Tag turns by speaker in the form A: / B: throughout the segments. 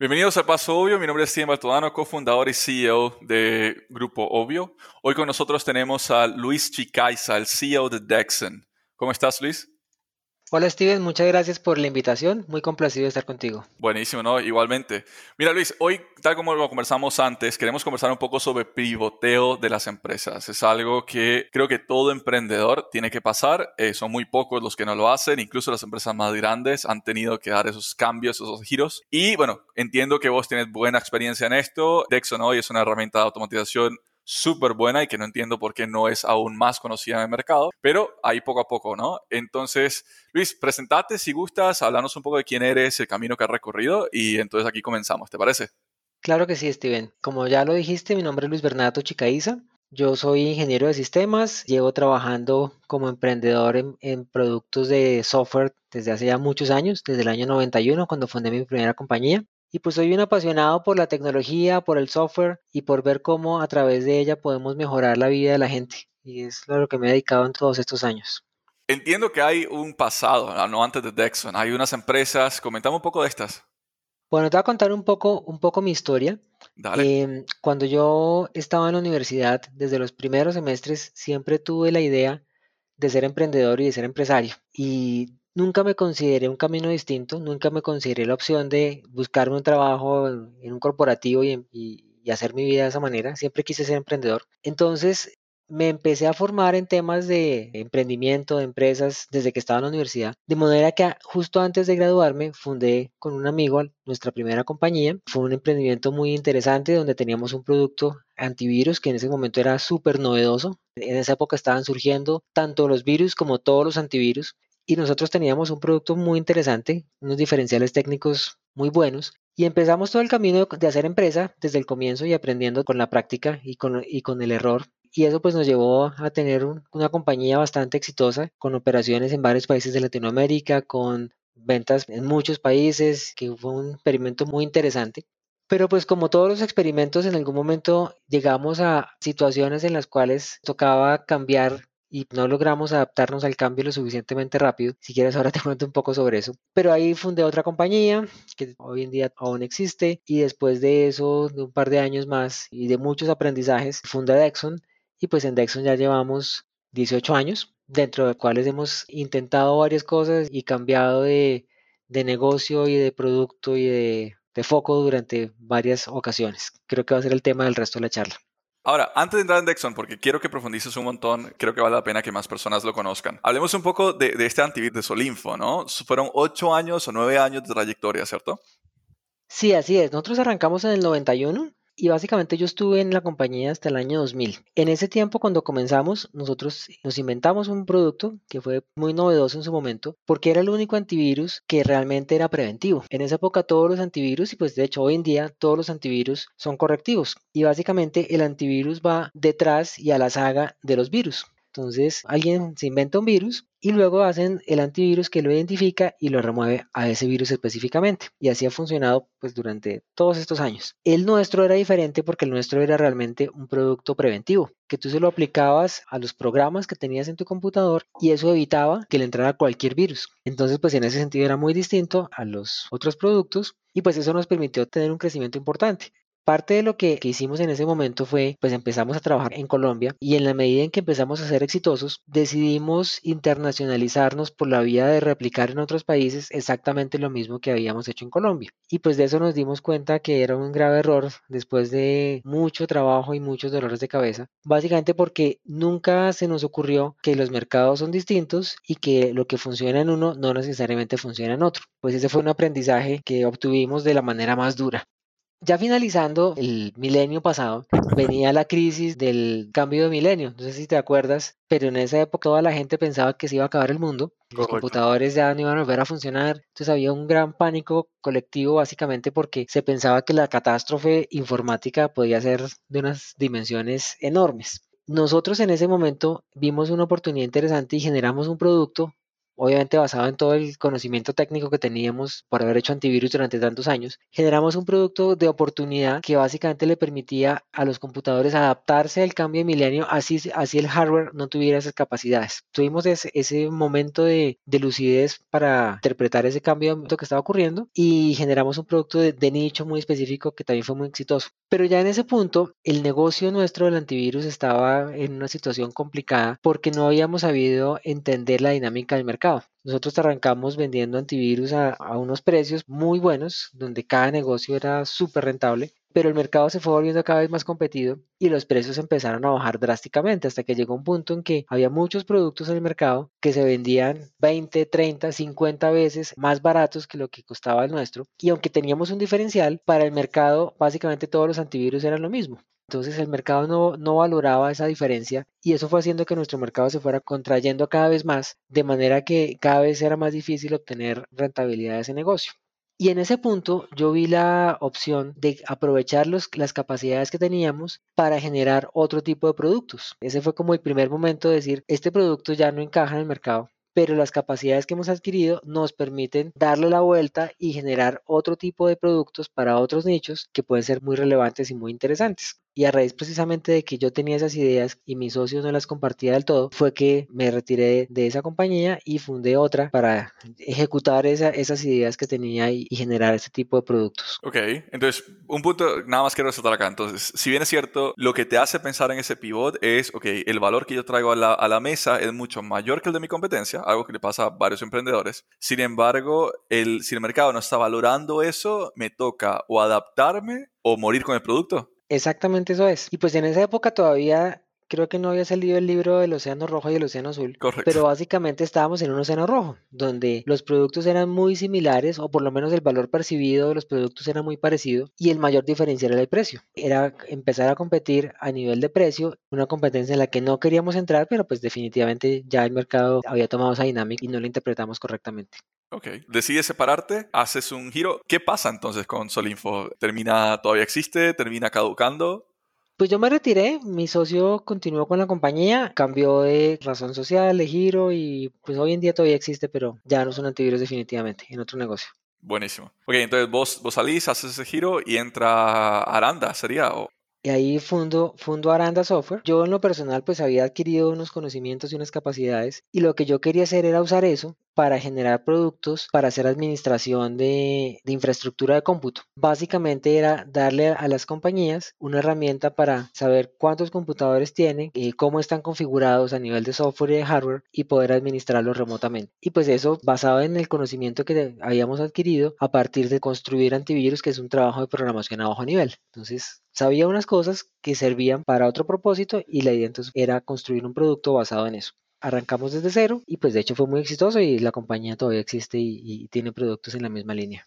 A: Bienvenidos al Paso Obvio, mi nombre es Steven Bartolano, cofundador y CEO de Grupo Obvio. Hoy con nosotros tenemos a Luis Chicaiza, el CEO de Dexon. ¿Cómo estás, Luis?
B: Hola Steven, muchas gracias por la invitación. Muy complacido de estar contigo.
A: Buenísimo, ¿no? Igualmente. Mira Luis, hoy, tal como lo conversamos antes, queremos conversar un poco sobre pivoteo de las empresas. Es algo que creo que todo emprendedor tiene que pasar. Eh, son muy pocos los que no lo hacen. Incluso las empresas más grandes han tenido que dar esos cambios, esos giros. Y bueno, entiendo que vos tienes buena experiencia en esto. Dexon hoy es una herramienta de automatización súper buena y que no entiendo por qué no es aún más conocida en el mercado, pero ahí poco a poco, ¿no? Entonces, Luis, presentate si gustas, hablarnos un poco de quién eres, el camino que has recorrido y entonces aquí comenzamos, ¿te parece?
B: Claro que sí, Steven. Como ya lo dijiste, mi nombre es Luis Bernato Chicaiza. Yo soy ingeniero de sistemas, llevo trabajando como emprendedor en, en, productos de software desde hace ya muchos años, desde el año 91, cuando fundé mi primera compañía. Y pues soy un apasionado por la tecnología, por el software y por ver cómo a través de ella podemos mejorar la vida de la gente. Y es a lo que me he dedicado en todos estos años.
A: Entiendo que hay un pasado, no antes de Dexon. Hay unas empresas. Comentame un poco de estas.
B: Bueno, te voy a contar un poco, un poco mi historia.
A: Dale.
B: Eh, cuando yo estaba en la universidad, desde los primeros semestres, siempre tuve la idea de ser emprendedor y de ser empresario. Y Nunca me consideré un camino distinto, nunca me consideré la opción de buscarme un trabajo en un corporativo y, y, hacer mi vida de esa manera. Siempre quise ser emprendedor. Entonces me empecé a formar en temas de emprendimiento, de empresas, desde que estaba en la universidad. De manera que justo antes de graduarme fundé con un amigo nuestra primera compañía. Fue un emprendimiento muy interesante donde teníamos un producto antivirus que en ese momento era súper novedoso. En esa época estaban surgiendo tanto los virus como todos los antivirus y nosotros teníamos un producto muy interesante, unos diferenciales técnicos muy buenos y empezamos todo el camino de hacer empresa desde el comienzo y aprendiendo con la práctica y con, y con el error. Y eso pues nos llevó a tener una compañía bastante exitosa con operaciones en varios países de Latinoamérica, con ventas en muchos países, que fue un experimento muy interesante. Pero pues como todos los experimentos, en algún momento llegamos a situaciones en las cuales tocaba cambiar y no logramos adaptarnos al cambio lo suficientemente rápido. Si quieres, ahora te cuento un poco sobre eso. Pero ahí fundé otra compañía que hoy en día aún existe y después de eso, de un par de años más y de muchos aprendizajes, fundé Dexon y pues en Dexon ya llevamos 18 años, dentro de los cuales hemos intentado varias cosas y cambiado de, de negocio y de producto y de, de foco durante varias ocasiones. Creo que va a ser el tema del resto de la charla.
A: Ahora, antes de entrar en Dexon, porque quiero que profundices un montón, creo que vale la pena que más personas lo conozcan. Hablemos un poco de, de este antivirus de Solinfo, ¿no? Fueron ocho años o nueve años de trayectoria, ¿cierto?
B: Sí, así es. Nosotros arrancamos en el 91 y básicamente yo estuve en la compañía hasta el año 2000. En ese tiempo, cuando comenzamos, nosotros nos inventamos un producto que fue muy novedoso en su momento, porque era el único antivirus que realmente era preventivo. En esa época todos los antivirus, y pues de hecho hoy en día todos los antivirus son correctivos. Y básicamente el antivirus va detrás y a la saga de los virus. Entonces alguien se inventa un virus y luego hacen el antivirus que lo identifica y lo remueve a ese virus específicamente. Y así ha funcionado pues durante todos estos años. El nuestro era diferente porque el nuestro era realmente un producto preventivo, que tú se lo aplicabas a los programas que tenías en tu computador y eso evitaba que le entrara cualquier virus. Entonces pues en ese sentido era muy distinto a los otros productos y pues eso nos permitió tener un crecimiento importante. Parte de lo que, hicimos en ese momento fue, pues empezamos a trabajar en Colombia y en la medida en que empezamos a ser exitosos, decidimos internacionalizarnos por la vía de replicar en otros países exactamente lo mismo que habíamos hecho en Colombia. Y pues de eso nos dimos cuenta que era un grave error después de mucho trabajo y muchos dolores de cabeza, básicamente porque nunca se nos ocurrió que los mercados son distintos y que lo que funciona en uno no necesariamente funciona en otro. Pues ese fue un aprendizaje que obtuvimos de la manera más dura. Ya finalizando el milenio pasado, venía la crisis del cambio de milenio. No sé si te acuerdas, pero en esa época toda la gente pensaba que se iba a acabar el mundo. Los computadores ya no iban a volver a funcionar. Entonces había un gran pánico colectivo básicamente porque se pensaba que la catástrofe informática podía ser de unas dimensiones enormes. Nosotros en ese momento vimos una oportunidad interesante y generamos un producto obviamente basado en todo el conocimiento técnico que teníamos por haber hecho antivirus durante tantos años, generamos un producto de oportunidad que básicamente le permitía a los computadores adaptarse al cambio de milenio, así, así el hardware no tuviera esas capacidades. Tuvimos ese, ese momento de, de, lucidez para interpretar ese cambio que estaba ocurriendo y generamos un producto de, de nicho muy específico que también fue muy exitoso. Pero ya en ese punto, el negocio nuestro del antivirus estaba en una situación complicada porque no habíamos sabido entender la dinámica del mercado. Nosotros arrancamos vendiendo antivirus a, unos precios muy buenos, donde cada negocio era súper rentable, pero el mercado se fue volviendo cada vez más competido y los precios empezaron a bajar drásticamente hasta que llegó un punto en que había muchos productos en el mercado que se vendían 20, 30, 50 veces más baratos que lo que costaba el nuestro y aunque teníamos un diferencial, para el mercado básicamente todos los antivirus eran lo mismo. Entonces el mercado no, no, valoraba esa diferencia y eso fue haciendo que nuestro mercado se fuera contrayendo cada vez más, de manera que cada vez era más difícil obtener rentabilidad de ese negocio. Y en ese punto yo vi la opción de aprovechar los, las capacidades que teníamos para generar otro tipo de productos. Ese fue como el primer momento de decir, este producto ya no encaja en el mercado, pero las capacidades que hemos adquirido nos permiten darle la vuelta y generar otro tipo de productos para otros nichos que pueden ser muy relevantes y muy interesantes. Y a raíz precisamente de que yo tenía esas ideas y mi socio no las compartía del todo, fue que me retiré de esa compañía y fundé otra para ejecutar esas ideas que tenía y, generar ese tipo de productos.
A: Ok, entonces un punto, nada más quiero resaltar acá. Entonces, si bien es cierto, lo que te hace pensar en ese pivot es, ok, el valor que yo traigo a la, a la mesa es mucho mayor que el de mi competencia, algo que le pasa a varios emprendedores. Sin embargo, el, si el mercado no está valorando eso, me toca o adaptarme o morir con el producto.
B: Exactamente eso es. Y pues en esa época todavía creo que no había salido el libro del Océano Rojo y el Océano Azul.
A: Correcto.
B: Pero básicamente estábamos en un océano rojo, donde los productos eran muy similares, o por lo menos el valor percibido de los productos era muy parecido, y el mayor diferencial era el precio. Era empezar a competir a nivel de precio, una competencia en la que no queríamos entrar, pero pues definitivamente ya el mercado había tomado esa dinámica y no la interpretamos correctamente.
A: Ok. Decides separarte, haces un giro. ¿Qué pasa entonces con Solinfo? ¿Termina, todavía existe? ¿Termina caducando?
B: Pues yo me retiré, mi socio continuó con la compañía, cambió de razón social, de giro y pues hoy en día todavía existe, pero ya no es un antivirus definitivamente, en otro negocio.
A: Buenísimo. Ok, entonces vos, vos salís, haces ese giro y entra Aranda, ¿sería? ¿O?
B: Y ahí fundo, fundo Aranda Software. Yo en lo personal pues había adquirido unos conocimientos y unas capacidades y lo que yo quería hacer era usar eso para generar productos, para hacer administración de, infraestructura de cómputo. Básicamente era darle a las compañías una herramienta para saber cuántos computadores tienen, y cómo están configurados a nivel de software y de hardware y poder administrarlos remotamente. Y pues eso basado en el conocimiento que habíamos adquirido a partir de construir antivirus, que es un trabajo de programación a bajo nivel. Entonces sabía unas cosas que servían para otro propósito y la idea entonces era construir un producto basado en eso arrancamos desde cero y pues de hecho fue muy exitoso y la compañía todavía existe y, tiene productos en la misma línea.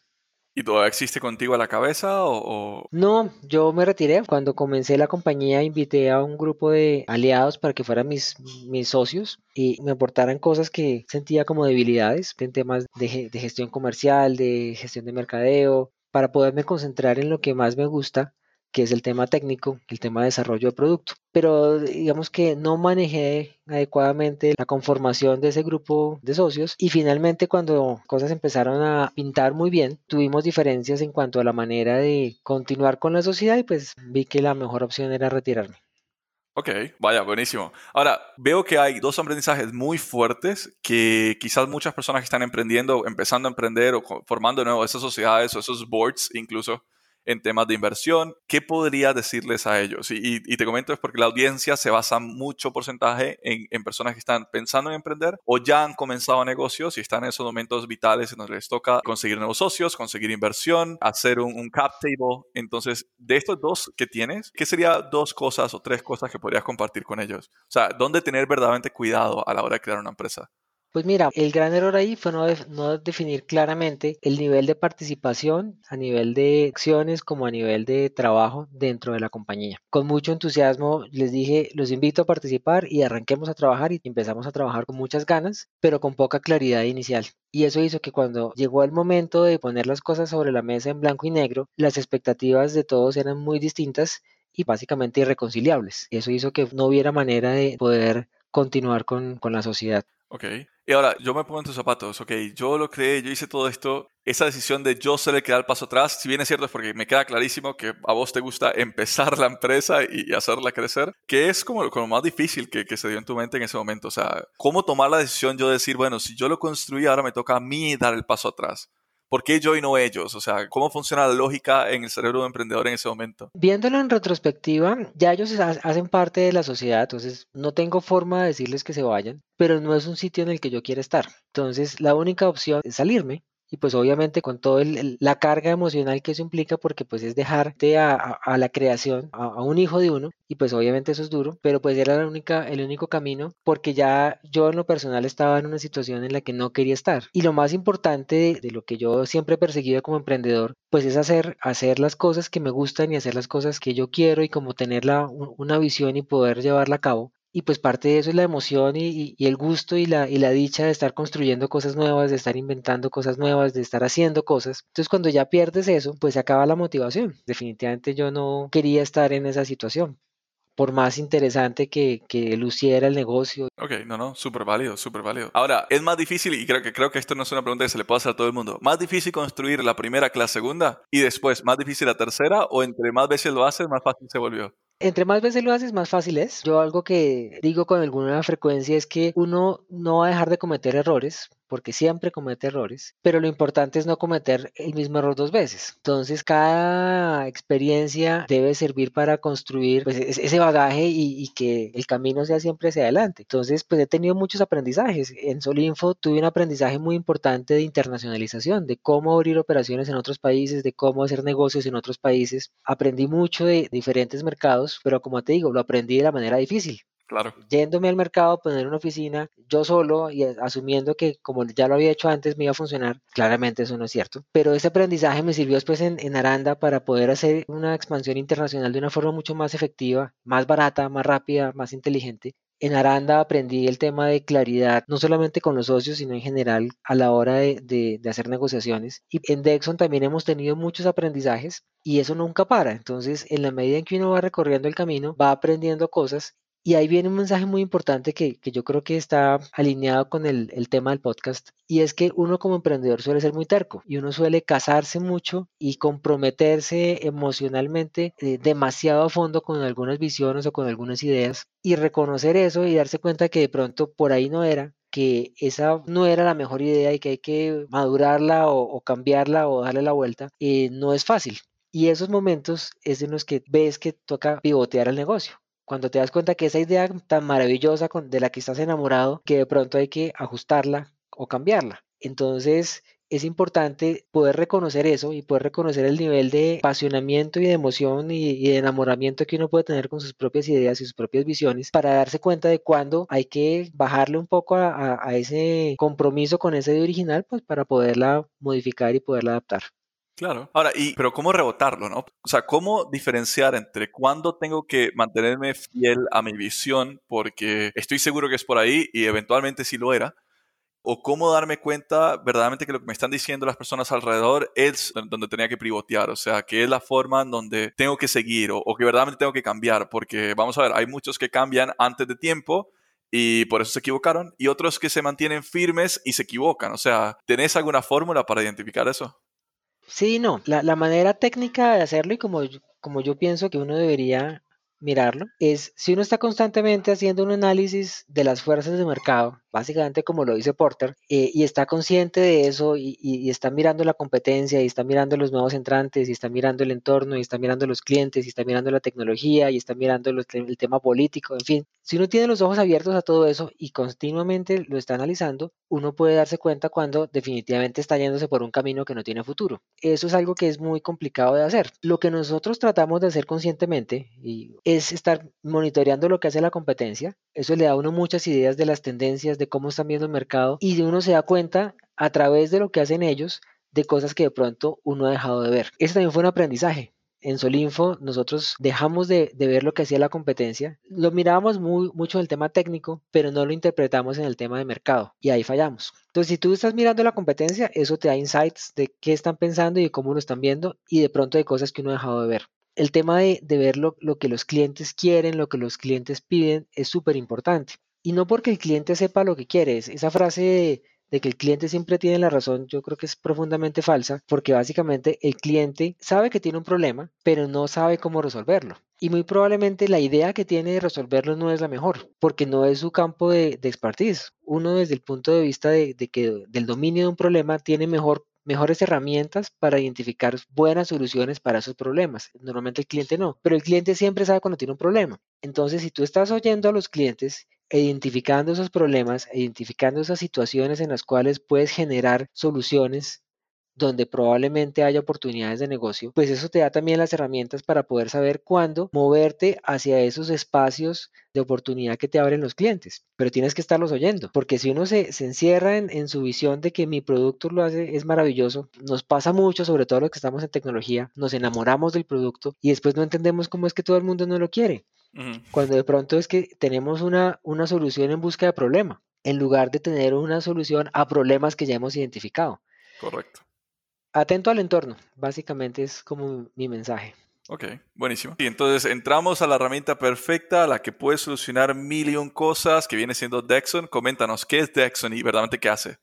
A: ¿Y todavía existe contigo a la cabeza o,
B: No, yo me retiré. Cuando comencé la compañía invité a un grupo de aliados para que fueran mis, mis socios y me aportaran cosas que sentía como debilidades en temas de, de gestión comercial, de gestión de mercadeo, para poderme concentrar en lo que más me gusta que es el tema técnico, el tema de desarrollo de producto. Pero digamos que no manejé adecuadamente la conformación de ese grupo de socios y finalmente cuando cosas empezaron a pintar muy bien, tuvimos diferencias en cuanto a la manera de continuar con la sociedad y pues vi que la mejor opción era retirarme.
A: Ok, vaya, buenísimo. Ahora, veo que hay dos aprendizajes muy fuertes que quizás muchas personas que están emprendiendo, empezando a emprender o formando de nuevo esas sociedades o esos boards incluso, en temas de inversión. ¿Qué podría decirles a ellos? Y, te comento es porque la audiencia se basa mucho porcentaje en, personas que están pensando en emprender o ya han comenzado negocios y están en esos momentos vitales en donde les toca conseguir nuevos socios, conseguir inversión, hacer un, cap table. Entonces, de estos dos que tienes, ¿qué serían dos cosas o tres cosas que podrías compartir con ellos? O sea, ¿dónde tener verdaderamente cuidado a la hora de crear una empresa?
B: Pues mira, el gran error ahí fue no, definir claramente el nivel de participación a nivel de acciones como a nivel de trabajo dentro de la compañía. Con mucho entusiasmo les dije, los invito a participar y arranquemos a trabajar y empezamos a trabajar con muchas ganas, pero con poca claridad inicial. Y eso hizo que cuando llegó el momento de poner las cosas sobre la mesa en blanco y negro, las expectativas de todos eran muy distintas y básicamente irreconciliables. Eso hizo que no hubiera manera de poder continuar con, con la sociedad.
A: Ok. Y ahora, yo me pongo en tus zapatos, ok, yo lo creé, yo hice todo esto, esa decisión de yo ser el que da el paso atrás, si bien es cierto es porque me queda clarísimo que a vos te gusta empezar la empresa y hacerla crecer, que es como, lo más difícil que, que, se dio en tu mente en ese momento, o sea, ¿cómo tomar la decisión yo de decir, bueno, si yo lo construí, ahora me toca a mí dar el paso atrás? ¿Por qué yo y no ellos? O sea, ¿cómo funciona la lógica en el cerebro de emprendedor en ese momento?
B: Viéndolo en retrospectiva, ya ellos hacen parte de la sociedad, entonces no tengo forma de decirles que se vayan, pero no es un sitio en el que yo quiera estar. Entonces, la única opción es salirme y pues obviamente con toda la carga emocional que eso implica porque pues es dejarte a, a, la creación a, un hijo de uno y pues obviamente eso es duro pero pues era la única, el único camino porque ya yo en lo personal estaba en una situación en la que no quería estar. Y lo más importante de, lo que yo siempre he perseguido como emprendedor pues es hacer, hacer las cosas que me gustan y hacer las cosas que yo quiero y como tener una visión y poder llevarla a cabo y pues parte de eso es la emoción y, el gusto y la, y la dicha de estar construyendo cosas nuevas, de estar inventando cosas nuevas, de estar haciendo cosas. Entonces cuando ya pierdes eso, pues se acaba la motivación. Definitivamente yo no quería estar en esa situación por más interesante que, que, luciera el negocio.
A: Ok, no, no, súper válido, súper válido. Ahora, es más difícil, y creo que, creo que esto no es una pregunta que se le puede hacer a todo el mundo, ¿más difícil construir la primera que la segunda y después más difícil la tercera o entre más veces lo haces, más fácil se volvió?
B: Entre más veces lo haces, más fácil es. Yo algo que digo con alguna frecuencia es que uno no va a dejar de cometer errores, porque siempre comete errores, pero lo importante es no cometer el mismo error dos veces. Entonces, cada experiencia debe servir para construir pues, ese bagaje y, que el camino sea siempre hacia adelante. Entonces, pues he tenido muchos aprendizajes. En Solinfo tuve un aprendizaje muy importante de internacionalización, de cómo abrir operaciones en otros países, de cómo hacer negocios en otros países. Aprendí mucho de diferentes mercados, pero como te digo, lo aprendí de la manera difícil.
A: Claro.
B: Yéndome al mercado, poner una oficina yo solo y asumiendo que como ya lo había hecho antes me iba a funcionar, claramente eso no es cierto. Pero ese aprendizaje me sirvió después en, en Aranda para poder hacer una expansión internacional de una forma mucho más efectiva, más barata, más rápida, más inteligente. En Aranda aprendí el tema de claridad, no solamente con los socios, sino en general a la hora de, de, de, hacer negociaciones. Y en Dexon también hemos tenido muchos aprendizajes y eso nunca para. Entonces, en la medida en que uno va recorriendo el camino, va aprendiendo cosas y ahí viene un mensaje muy importante que, yo creo que está alineado con el, tema del podcast, y es que uno como emprendedor suele ser muy terco y uno suele casarse mucho y comprometerse emocionalmente eh, demasiado a fondo con algunas visiones o con algunas ideas y reconocer eso y darse cuenta que de pronto por ahí no era, que esa no era la mejor idea y que hay que madurarla o, cambiarla o darle la vuelta, eh, no es fácil. Y esos momentos es en los que ves que toca pivotear el negocio cuando te das cuenta que esa idea tan maravillosa de la que estás enamorado, que de pronto hay que ajustarla o cambiarla. Entonces, es importante poder reconocer eso y poder reconocer el nivel de apasionamiento y de emoción y, de enamoramiento que uno puede tener con sus propias ideas y sus propias visiones para darse cuenta de cuándo hay que bajarle un poco a, a ese compromiso con esa idea original, pues para poderla modificar y poderla adaptar.
A: Claro. Ahora, y, pero ¿cómo rebotarlo, no? O sea, ¿cómo diferenciar entre cuándo tengo que mantenerme fiel a mi visión porque estoy seguro que es por ahí y eventualmente sí lo era? O cómo darme cuenta verdaderamente que lo que me están diciendo las personas alrededor es donde tenía que pivotear, o sea, que es la forma en donde tengo que seguir o, o que verdaderamente tengo que cambiar, porque vamos a ver, hay muchos que cambian antes de tiempo y por eso se equivocaron, y otros que se mantienen firmes y se equivocan. O sea, ¿tenés alguna fórmula para identificar eso?
B: Sí, no, la, la manera técnica de hacerlo y como, como yo pienso que uno debería mirarlo es si uno está constantemente haciendo un análisis de las fuerzas de mercado básicamente como lo dice Porter, eh, y está consciente de eso y, está mirando la competencia y está mirando los nuevos entrantes y está mirando el entorno y está mirando los clientes y está mirando la tecnología y está mirando el tema político, en fin. Si uno tiene los ojos abiertos a todo eso y continuamente lo está analizando, uno puede darse cuenta cuando definitivamente está yéndose por un camino que no tiene futuro. Eso es algo que es muy complicado de hacer. Lo que nosotros tratamos de hacer conscientemente y es estar monitoreando lo que hace la competencia. Eso le da a uno muchas ideas de las tendencias, de cómo están viendo el mercado y de uno se da cuenta a través de lo que hacen ellos de cosas que de pronto uno ha dejado de ver. Eso también fue un aprendizaje. En Solinfo nosotros dejamos de, ver lo que hacía la competencia, lo mirábamos muy, mucho en el tema técnico, pero no lo interpretamos en el tema de mercado y ahí fallamos. Entonces, si tú estás mirando la competencia, eso te da insights de qué están pensando y de cómo lo están viendo y de pronto de cosas que uno ha dejado de ver. El tema de, ver lo, que los clientes quieren, lo que los clientes piden, es súper importante. Y no porque el cliente sepa lo que quiere, esa frase de, que el cliente siempre tiene la razón, yo creo que es profundamente falsa, porque básicamente el cliente sabe que tiene un problema, pero no sabe cómo resolverlo. Y muy probablemente la idea que tiene de resolverlo no es la mejor, porque no es su campo de, expertise. Uno desde el punto de vista de, de que del dominio de un problema tiene mejor mejores herramientas para identificar buenas soluciones para esos problemas. Normalmente el cliente no, pero el cliente siempre sabe cuando tiene un problema. Entonces, si tú estás oyendo a los clientes, identificando esos problemas, identificando esas situaciones en las cuales puedes generar soluciones donde probablemente haya oportunidades de negocio, pues eso te da también las herramientas para poder saber cuándo moverte hacia esos espacios de oportunidad que te abren los clientes. Pero tienes que estarlos oyendo, porque si uno se, encierra en, en, su visión de que mi producto lo hace, es maravilloso, nos pasa mucho, sobre todo los que estamos en tecnología, nos enamoramos del producto y después no entendemos cómo es que todo el mundo no lo quiere. Cuando de pronto es que tenemos una, una solución en busca de problema, en lugar de tener una solución a problemas que ya hemos identificado.
A: Correcto.
B: Atento al entorno, básicamente es como mi mensaje.
A: Ok, buenísimo. Y entonces entramos a la herramienta perfecta, la que puede solucionar mil y un cosas, que viene siendo Dexon. Coméntanos, ¿qué es Dexon y verdaderamente qué hace?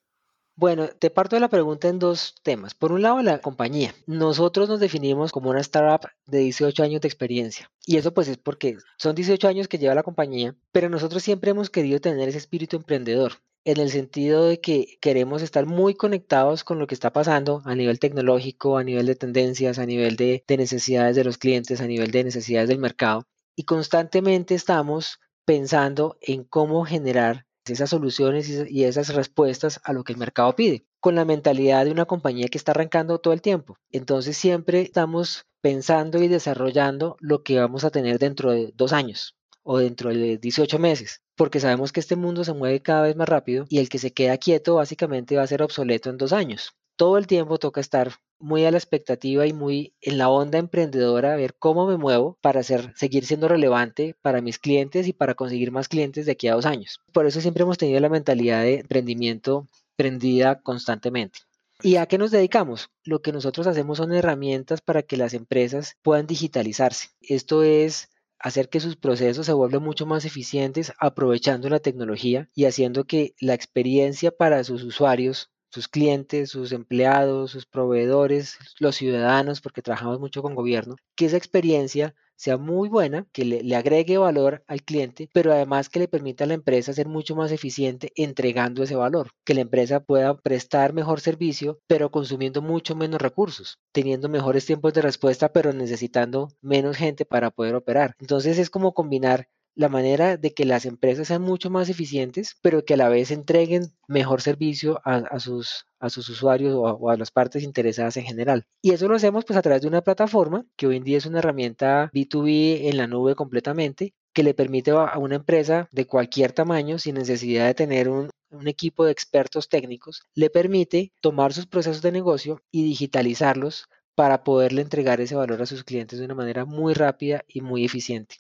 B: Bueno, te parto de la pregunta en dos temas. Por un lado, la compañía. Nosotros nos definimos como una startup de 18 años de experiencia. Y eso pues es porque son 18 años que lleva la compañía, pero nosotros siempre hemos querido tener ese espíritu emprendedor en el sentido de que queremos estar muy conectados con lo que está pasando a nivel tecnológico, a nivel de tendencias, a nivel de, de necesidades de los clientes, a nivel de necesidades del mercado. Y constantemente estamos pensando en cómo generar esas soluciones y esas respuestas a lo que el mercado pide, con la mentalidad de una compañía que está arrancando todo el tiempo. Entonces siempre estamos pensando y desarrollando lo que vamos a tener dentro de dos años o dentro de 18 meses, porque sabemos que este mundo se mueve cada vez más rápido y el que se queda quieto básicamente va a ser obsoleto en dos años. Todo el tiempo toca estar muy a la expectativa y muy en la onda emprendedora, a ver cómo me muevo para seguir siendo relevante para mis clientes y para conseguir más clientes de aquí a dos años. Por eso siempre hemos tenido la mentalidad de emprendimiento prendida constantemente. ¿Y a qué nos dedicamos? Lo que nosotros hacemos son herramientas para que las empresas puedan digitalizarse. Esto es hacer que sus procesos se vuelvan mucho más eficientes aprovechando la tecnología y haciendo que la experiencia para sus usuarios sus clientes, sus empleados, sus proveedores, los ciudadanos, porque trabajamos mucho con gobierno, que esa experiencia sea muy buena, que le, agregue valor al cliente, pero además que le permita a la empresa ser mucho más eficiente entregando ese valor, que la empresa pueda prestar mejor servicio, pero consumiendo mucho menos recursos, teniendo mejores tiempos de respuesta, pero necesitando menos gente para poder operar. Entonces es como combinar la manera de que las empresas sean mucho más eficientes, pero que a la vez entreguen mejor servicio a, sus, usuarios o a, las partes interesadas en general. Y eso lo hacemos pues a través de una plataforma que hoy en día es una herramienta B2B en la nube completamente, que le permite a una empresa de cualquier tamaño, sin necesidad de tener un, un equipo de expertos técnicos, le permite tomar sus procesos de negocio y digitalizarlos para poderle entregar ese valor a sus clientes de una manera muy rápida y muy eficiente.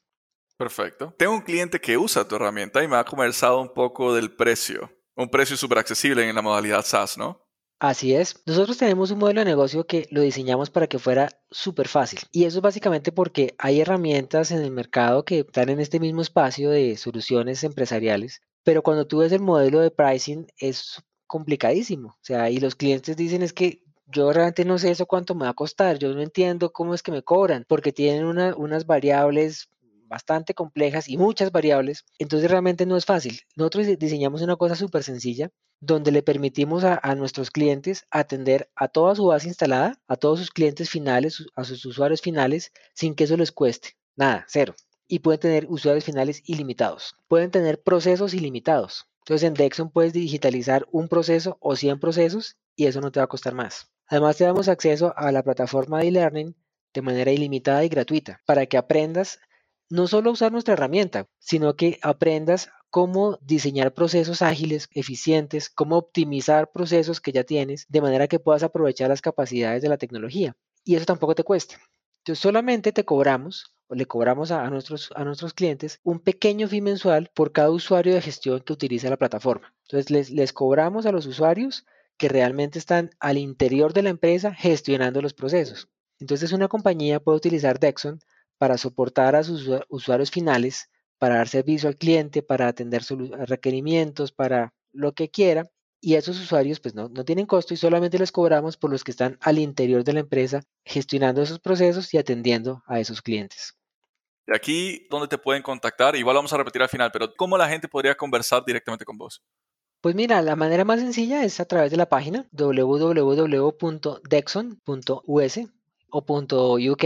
A: Perfecto. Tengo un cliente que usa tu herramienta y me ha conversado un poco del precio. Un precio súper accesible en la modalidad SaaS, ¿no?
B: Así es. Nosotros tenemos un modelo de negocio que lo diseñamos para que fuera súper fácil. Y eso es básicamente porque hay herramientas en el mercado que están en este mismo espacio de soluciones empresariales. Pero cuando tú ves el modelo de pricing es complicadísimo. O sea, y los clientes dicen es que yo realmente no sé eso cuánto me va a costar, yo no entiendo cómo es que me cobran, porque tienen unas variables bastante complejas y muchas variables, entonces realmente no es fácil. Nosotros diseñamos una cosa súper sencilla donde le permitimos a, nuestros clientes atender a toda su base instalada, a todos sus clientes finales, a sus usuarios finales, sin que eso les cueste. Nada, cero. Y pueden tener usuarios finales ilimitados. Pueden tener procesos ilimitados. Entonces en Dexon puedes digitalizar un proceso o 100 procesos y eso no te va a costar más. Además te damos acceso a la plataforma de e-learning de manera ilimitada y gratuita para que aprendas no solo usar nuestra herramienta, sino que aprendas cómo diseñar procesos ágiles, eficientes, cómo optimizar procesos que ya tienes, de manera que puedas aprovechar las capacidades de la tecnología. Y eso tampoco te cuesta. Entonces solamente te cobramos o le cobramos a, nuestros, a nuestros clientes un pequeño fee mensual por cada usuario de gestión que utiliza la plataforma. Entonces les, les cobramos a los usuarios que realmente están al interior de la empresa gestionando los procesos. Entonces una compañía puede utilizar Dexon para soportar a sus usuarios finales, para dar servicio al cliente, para atender requerimientos, para lo que quiera. Y esos usuarios pues no, no tienen costo y solamente les cobramos por los que están al interior de la empresa gestionando esos procesos y atendiendo a esos clientes.
A: Y aquí, ¿dónde te pueden contactar? Igual vamos a repetir al final, pero ¿cómo la gente podría conversar directamente con vos?
B: Pues mira, la manera más sencilla es a través de la página www.dexon.us o .uk,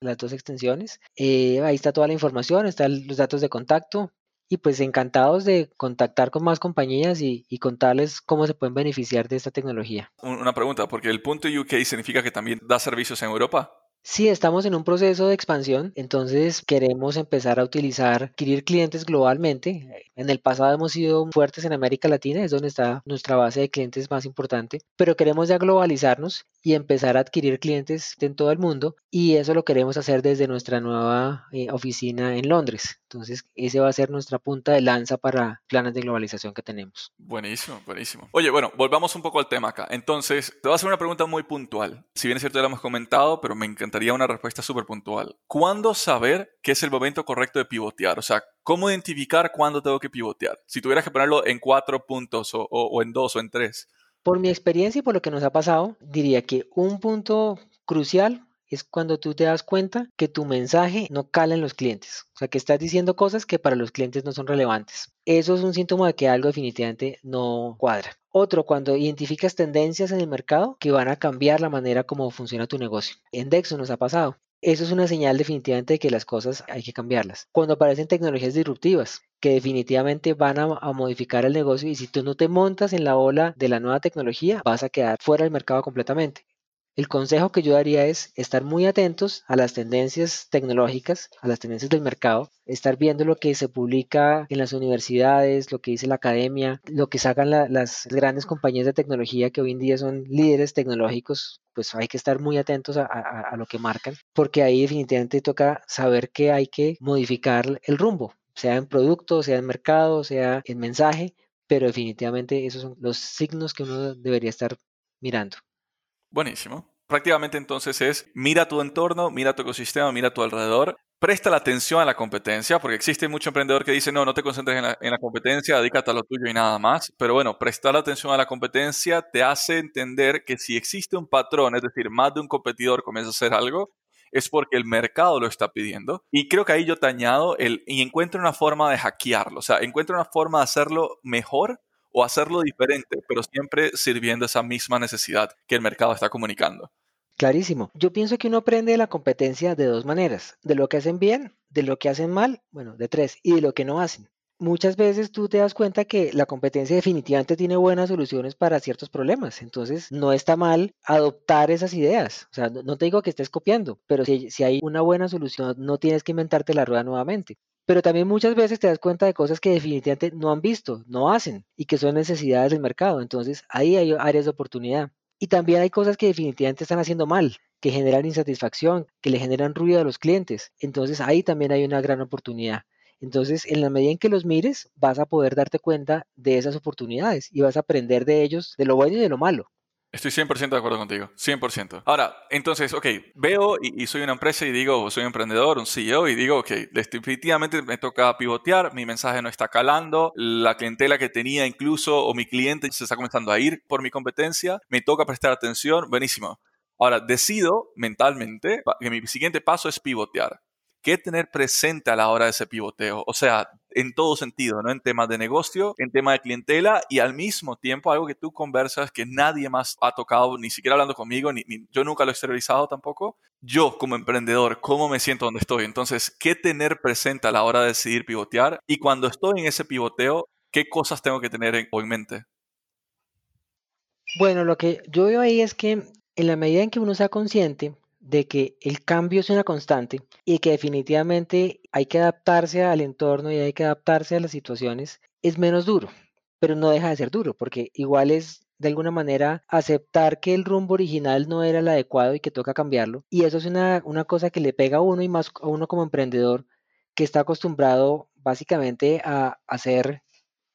B: las dos extensiones. Eh, ahí está toda la información, están los datos de contacto y pues encantados de contactar con más compañías y, y, contarles cómo se pueden beneficiar de esta tecnología.
A: Una pregunta, porque el punto UK significa que también da servicios en Europa.
B: Sí, estamos en un proceso de expansión, entonces queremos empezar a utilizar, adquirir clientes globalmente. En el pasado hemos sido fuertes en América Latina, es donde está nuestra base de clientes más importante, pero queremos ya globalizarnos y empezar a adquirir clientes en todo el mundo y eso lo queremos hacer desde nuestra nueva eh, oficina en Londres. Entonces, ese va a ser nuestra punta de lanza para planes de globalización que tenemos.
A: Buenísimo, buenísimo. Oye, bueno, volvamos un poco al tema acá. Entonces, te voy a hacer una pregunta muy puntual. Si bien es cierto, ya lo hemos comentado, pero me encantaría una respuesta súper puntual. ¿Cuándo saber que es el momento correcto de pivotear? O sea, ¿cómo identificar cuándo tengo que pivotear? Si tuvieras que ponerlo en cuatro puntos o, o en dos o en tres.
B: Por mi experiencia y por lo que nos ha pasado, diría que un punto crucial es cuando tú te das cuenta que tu mensaje no cala en los clientes. O sea, que estás diciendo cosas que para los clientes no son relevantes. Eso es un síntoma de que algo definitivamente no cuadra. Otro, cuando identificas tendencias en el mercado que van a cambiar la manera como funciona tu negocio. En Dexo nos ha pasado. Eso es una señal definitivamente de que las cosas hay que cambiarlas. Cuando aparecen tecnologías disruptivas que definitivamente van a, modificar el negocio y si tú no te montas en la ola de la nueva tecnología, vas a quedar fuera del mercado completamente. El consejo que yo daría es estar muy atentos a las tendencias tecnológicas, a las tendencias del mercado, estar viendo lo que se publica en las universidades, lo que dice la academia, lo que sacan las grandes compañías de tecnología que hoy en día son líderes tecnológicos, pues hay que estar muy atentos a, a lo que marcan, porque ahí definitivamente toca saber que hay que modificar el rumbo, sea en producto, sea en mercado, sea en mensaje, pero definitivamente esos son los signos que uno debería estar mirando.
A: Buenísimo. Prácticamente entonces es mira tu entorno, mira tu ecosistema, mira tu alrededor, presta la atención a la competencia, porque existe mucho emprendedor que dice, no, no te concentres en la, en la, competencia, dedícate a lo tuyo y nada más. Pero bueno, prestar atención a la competencia te hace entender que si existe un patrón, es decir, más de un competidor comienza a hacer algo, es porque el mercado lo está pidiendo. Y creo que ahí yo te añado el, y encuentro una forma de hackearlo, o sea, encuentro una forma de hacerlo mejor o hacerlo diferente, pero siempre sirviendo esa misma necesidad que el mercado está comunicando.
B: Clarísimo. Yo pienso que uno aprende de la competencia de dos maneras, de lo que hacen bien, de lo que hacen mal, bueno, de tres, y de lo que no hacen. Muchas veces tú te das cuenta que la competencia definitivamente tiene buenas soluciones para ciertos problemas, entonces no está mal adoptar esas ideas. O sea, no te digo que estés copiando, pero si, si hay una buena solución, no tienes que inventarte la rueda nuevamente pero también muchas veces te das cuenta de cosas que definitivamente no han visto, no hacen y que son necesidades del mercado. Entonces ahí hay áreas de oportunidad. Y también hay cosas que definitivamente están haciendo mal, que generan insatisfacción, que le generan ruido a los clientes. Entonces ahí también hay una gran oportunidad. Entonces, en la medida en que los mires, vas a poder darte cuenta de esas oportunidades y vas a aprender de ellos, de lo bueno y de lo malo.
A: Estoy 100% de acuerdo contigo, 100%. Ahora, entonces, ok, veo y, soy una empresa y digo, soy un emprendedor, un CEO y digo, ok, definitivamente me toca pivotear, mi mensaje no está calando, la clientela que tenía incluso o mi cliente se está comenzando a ir por mi competencia, me toca prestar atención, buenísimo. Ahora, decido mentalmente que mi siguiente paso es pivotear. ¿Qué tener presente a la hora de ese pivoteo? O sea, en todo sentido, ¿no? En temas de negocio, en tema de clientela y al mismo tiempo algo que tú conversas que nadie más ha tocado, ni siquiera hablando conmigo, ni, yo nunca lo he exteriorizado tampoco. Yo como emprendedor, ¿cómo me siento donde estoy? Entonces, ¿qué tener presente a la hora de decidir pivotear? Y cuando estoy en ese pivoteo, ¿qué cosas tengo que tener en, en mente?
B: Bueno, lo que yo veo ahí es que en la medida en que uno sea consciente de que el cambio es una constante y que definitivamente hay que adaptarse al entorno y hay que adaptarse a las situaciones, es menos duro, pero no deja de ser duro, porque igual es de alguna manera aceptar que el rumbo original no era el adecuado y que toca cambiarlo. Y eso es una, una cosa que le pega a uno y más a uno como emprendedor que está acostumbrado básicamente a hacer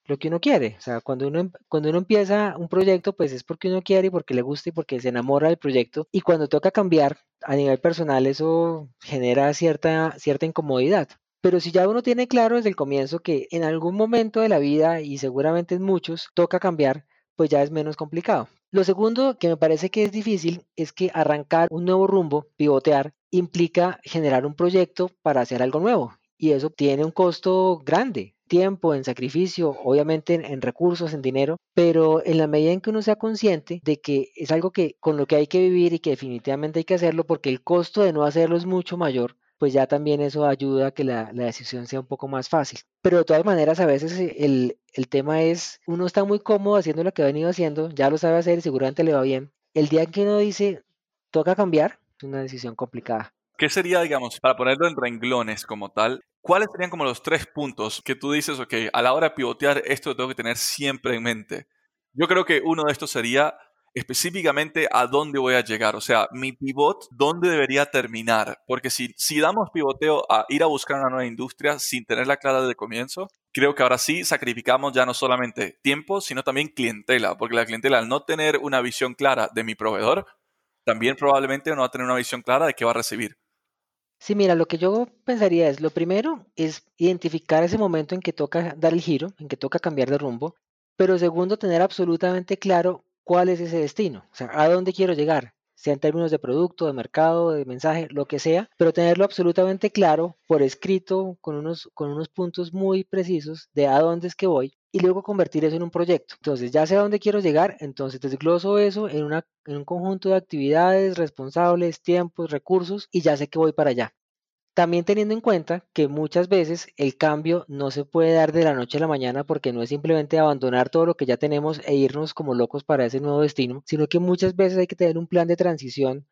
B: lo que uno quiere. O sea, cuando uno, cuando uno empieza un proyecto, pues es porque uno quiere y porque le gusta y porque se enamora del proyecto. Y cuando toca cambiar a nivel personal, eso genera cierta, cierta incomodidad. Pero si ya uno tiene claro desde el comienzo que en algún momento de la vida, y seguramente en muchos, toca cambiar, pues ya es menos complicado. Lo segundo que me parece que es difícil es que arrancar un nuevo rumbo, pivotear, implica generar un proyecto para hacer algo nuevo. Y eso tiene un costo grande tiempo, en sacrificio, obviamente en, recursos, en dinero, pero en la medida en que uno sea consciente de que es algo que con lo que hay que vivir y que definitivamente hay que hacerlo porque el costo de no hacerlo es mucho mayor, pues ya también eso ayuda a que la, decisión sea un poco más fácil. Pero de todas maneras, a veces eh, el, el tema es, uno está muy cómodo haciendo lo que ha venido haciendo, ya lo sabe hacer y seguramente le va bien. El día en que uno dice, toca cambiar, es una decisión complicada.
A: ¿Qué sería, digamos, para ponerlo en renglones como tal, ¿Cuáles serían como los tres puntos que tú dices, ok, a la hora de pivotear esto lo tengo que tener siempre en mente? Yo creo que uno de estos sería específicamente a dónde voy a llegar, o sea, mi pivot, ¿dónde debería terminar? Porque si, si damos pivoteo a ir a buscar una nueva industria sin tenerla clara desde el comienzo, creo que ahora sí sacrificamos ya no solamente tiempo, sino también clientela, porque la clientela al no tener una visión clara de mi proveedor, también probablemente no va a tener una visión clara de qué va a recibir.
B: Sí, mira, lo que yo pensaría es, lo primero es identificar ese momento en que toca dar el giro, en que toca cambiar de rumbo, pero segundo, tener absolutamente claro cuál es ese destino, o sea, a dónde quiero llegar, sea en términos de producto, de mercado, de mensaje, lo que sea, pero tenerlo absolutamente claro por escrito, con unos, con unos puntos muy precisos de a dónde es que voy y luego convertir eso en un proyecto. Entonces, ya sé a dónde quiero llegar, entonces desgloso eso en, un conjunto de actividades, responsables, tiempos, recursos y ya sé que voy para allá. También teniendo en cuenta que muchas veces el cambio no se puede dar de la noche a la mañana porque no es simplemente abandonar todo lo que ya tenemos e irnos como locos para ese nuevo destino, sino que muchas veces hay que tener un plan de transición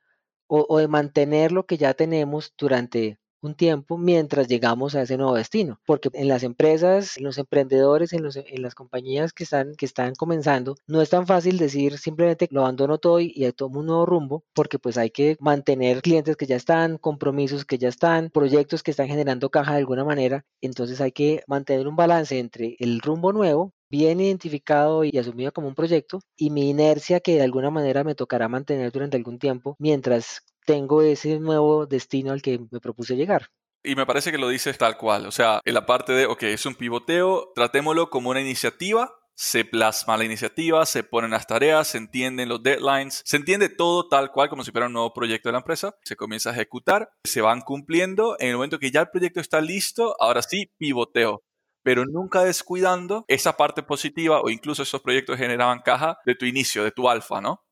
B: o de mantener lo que ya tenemos durante un tiempo mientras llegamos a ese nuevo destino. Porque en las empresas, en los emprendedores, en, las compañías que están, que están comenzando, no es tan fácil decir simplemente lo abandono todo y, y tomo un nuevo rumbo, porque pues hay que mantener clientes que ya están, compromisos que ya están, proyectos que están generando caja de alguna manera. Entonces hay que mantener un balance entre el rumbo nuevo bien identificado y asumido como un proyecto y mi inercia que de alguna manera me tocará mantener durante algún tiempo mientras tengo ese nuevo destino al que me propuse llegar.
A: Y me parece que lo dices tal cual, o sea, en la parte de, ok, es un pivoteo, tratémoslo como una iniciativa, se plasma la iniciativa, se ponen las tareas, se entienden los deadlines, se entiende todo tal cual como si fuera un nuevo proyecto de la empresa, se comienza a ejecutar, se van cumpliendo, en el momento que ya el proyecto está listo, ahora sí, pivoteo pero nunca descuidando esa parte positiva o incluso esos proyectos generaban caja de tu inicio, de tu alfa, ¿no?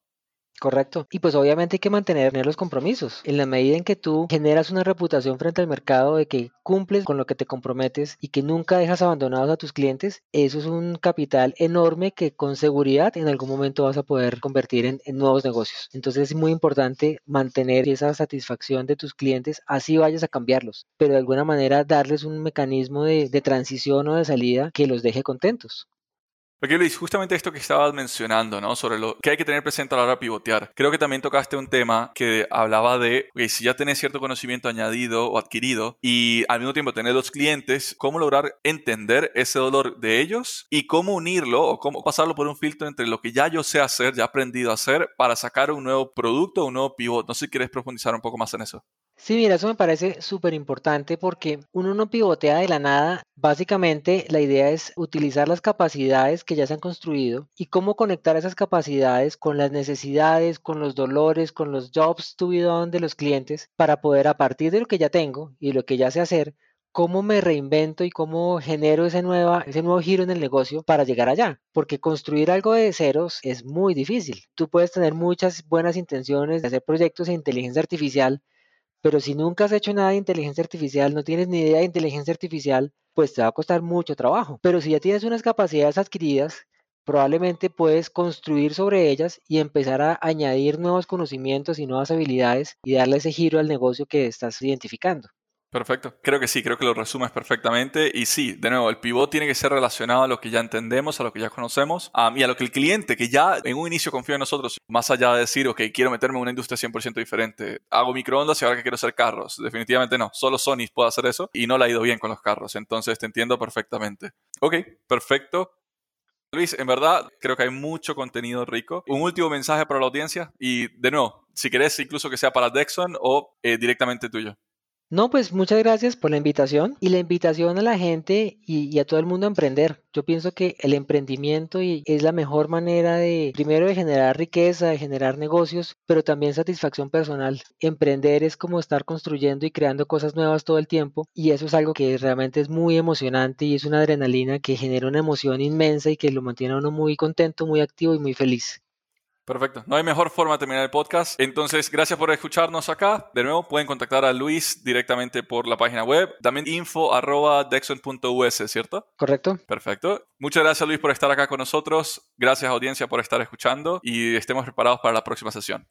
B: Correcto. Y pues obviamente hay que mantener los compromisos. En la medida en que tú generas una reputación frente al mercado de que cumples con lo que te comprometes y que nunca dejas abandonados a tus clientes, eso es un capital enorme que con seguridad en algún momento vas a poder convertir en, nuevos negocios. Entonces es muy importante mantener esa satisfacción de tus clientes, así vayas a cambiarlos, pero de alguna manera darles un mecanismo de transición o de salida que los deje contentos.
A: Porque Luis, justamente esto que estabas mencionando, ¿no? Sobre lo que hay que tener presente a la hora de pivotear. Creo que también tocaste un tema que hablaba de, que si ya tenés cierto conocimiento añadido o adquirido y al mismo tiempo tener los clientes, cómo lograr entender ese dolor de ellos y cómo unirlo o cómo pasarlo por un filtro entre lo que ya yo sé hacer, ya he aprendido a hacer para sacar un nuevo producto, un nuevo pivot. No sé si quieres profundizar un poco más en eso.
B: Sí, mira, eso me parece súper importante porque uno no pivotea de la nada. Básicamente, la idea es utilizar las capacidades que ya se han construido y cómo conectar esas capacidades con las necesidades, con los dolores, con los jobs to be done de los clientes para poder, a partir de lo que ya tengo y lo que ya sé hacer, cómo me reinvento y cómo genero ese, nueva, ese nuevo giro en el negocio para llegar allá. Porque construir algo de ceros es muy difícil. Tú puedes tener muchas buenas intenciones de hacer proyectos de inteligencia artificial, pero si nunca has hecho nada de inteligencia artificial, no tienes ni idea de inteligencia artificial, pues te va a costar mucho trabajo. Pero si ya tienes unas capacidades adquiridas, probablemente puedes construir sobre ellas y empezar a añadir nuevos conocimientos y nuevas habilidades y darle ese giro al negocio que estás identificando.
A: Perfecto. Creo que sí, creo que lo resumes perfectamente. Y sí, de nuevo, el pivot tiene que ser relacionado a lo que ya entendemos, a lo que ya conocemos y a lo que el cliente, que ya en un inicio confía en nosotros, más allá de decir, ok, quiero meterme en una industria 100% diferente, hago microondas y ahora que quiero hacer carros. Definitivamente no, solo Sony puede hacer eso y no le ha ido bien con los carros. Entonces te entiendo perfectamente. Ok, perfecto. Luis, en verdad creo que hay mucho contenido rico. Un último mensaje para la audiencia y de nuevo, si querés incluso que sea para Dexon o eh, directamente tuyo.
B: No, pues muchas gracias por la invitación y la invitación a la gente y, a todo el mundo a emprender. Yo pienso que el emprendimiento es la mejor manera de, primero, de generar riqueza, de generar negocios, pero también satisfacción personal. Emprender es como estar construyendo y creando cosas nuevas todo el tiempo y eso es algo que realmente es muy emocionante y es una adrenalina que genera una emoción inmensa y que lo mantiene a uno muy contento, muy activo y muy feliz.
A: Perfecto. No hay mejor forma de terminar el podcast. Entonces, gracias por escucharnos acá. De nuevo, pueden contactar a Luis directamente por la página web. También info arroba dexon.us, ¿cierto?
B: Correcto.
A: Perfecto. Muchas gracias, Luis, por estar acá con nosotros. Gracias, audiencia, por estar escuchando y estemos preparados para la próxima sesión.